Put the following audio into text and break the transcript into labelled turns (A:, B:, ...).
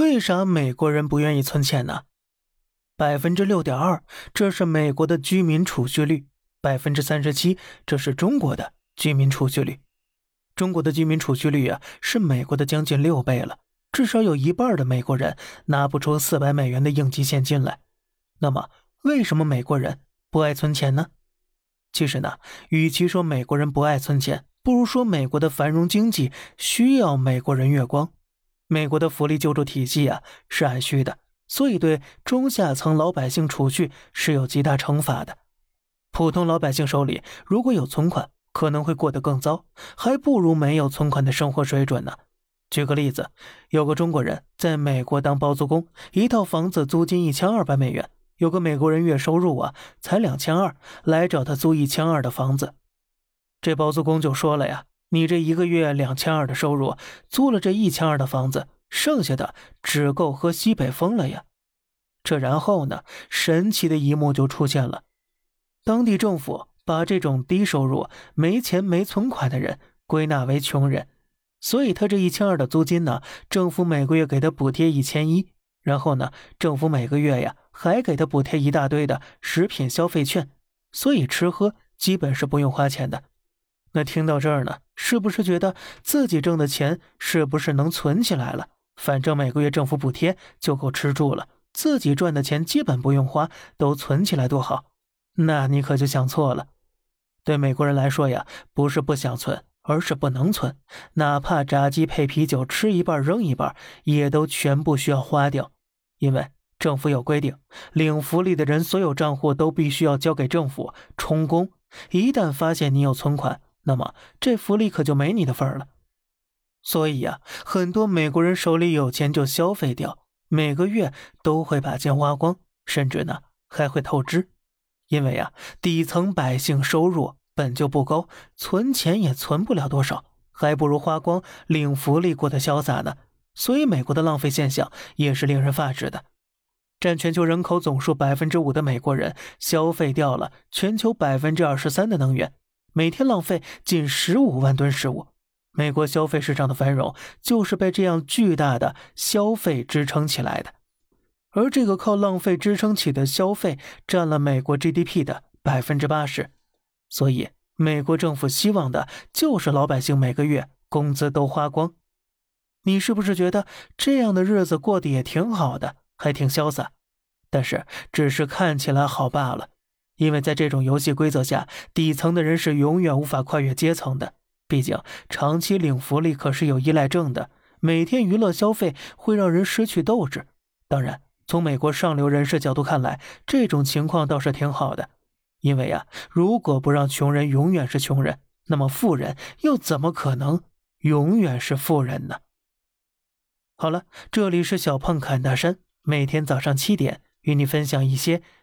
A: 为啥美国人不愿意存钱呢？百分之六点二，这是美国的居民储蓄率；百分之三十七，这是中国的居民储蓄率。中国的居民储蓄率啊，是美国的将近六倍了。至少有一半的美国人拿不出四百美元的应急现金来。那么，为什么美国人不爱存钱呢？其实呢，与其说美国人不爱存钱，不如说美国的繁荣经济需要美国人月光。美国的福利救助体系啊是按需的，所以对中下层老百姓储蓄是有极大惩罚的。普通老百姓手里如果有存款，可能会过得更糟，还不如没有存款的生活水准呢。举个例子，有个中国人在美国当包租公，一套房子租金一千二百美元。有个美国人月收入啊才两千二，来找他租一千二的房子。这包租公就说了呀：“你这一个月两千二的收入，租了这一千二的房子，剩下的只够喝西北风了呀。”这然后呢，神奇的一幕就出现了，当地政府把这种低收入、没钱没存款的人归纳为穷人。所以他这一千二的租金呢，政府每个月给他补贴一千一，然后呢，政府每个月呀还给他补贴一大堆的食品消费券，所以吃喝基本是不用花钱的。那听到这儿呢，是不是觉得自己挣的钱是不是能存起来了？反正每个月政府补贴就够吃住了，自己赚的钱基本不用花，都存起来多好？那你可就想错了。对美国人来说呀，不是不想存。而是不能存，哪怕炸鸡配啤酒，吃一半扔一半，也都全部需要花掉。因为政府有规定，领福利的人所有账户都必须要交给政府充公。一旦发现你有存款，那么这福利可就没你的份了。所以呀，很多美国人手里有钱就消费掉，每个月都会把钱花光，甚至呢还会透支。因为呀，底层百姓收入。本就不高，存钱也存不了多少，还不如花光领福利过得潇洒呢。所以，美国的浪费现象也是令人发指的。占全球人口总数百分之五的美国人，消费掉了全球百分之二十三的能源，每天浪费近十五万吨食物。美国消费市场的繁荣，就是被这样巨大的消费支撑起来的。而这个靠浪费支撑起的消费，占了美国 GDP 的百分之八十。所以，美国政府希望的就是老百姓每个月工资都花光。你是不是觉得这样的日子过得也挺好的，还挺潇洒？但是，只是看起来好罢了。因为在这种游戏规则下，底层的人是永远无法跨越阶层的。毕竟，长期领福利可是有依赖症的，每天娱乐消费会让人失去斗志。当然，从美国上流人士角度看来，这种情况倒是挺好的。因为啊，如果不让穷人永远是穷人，那么富人又怎么可能永远是富人呢？好了，这里是小胖侃大山，每天早上七点与你分享一些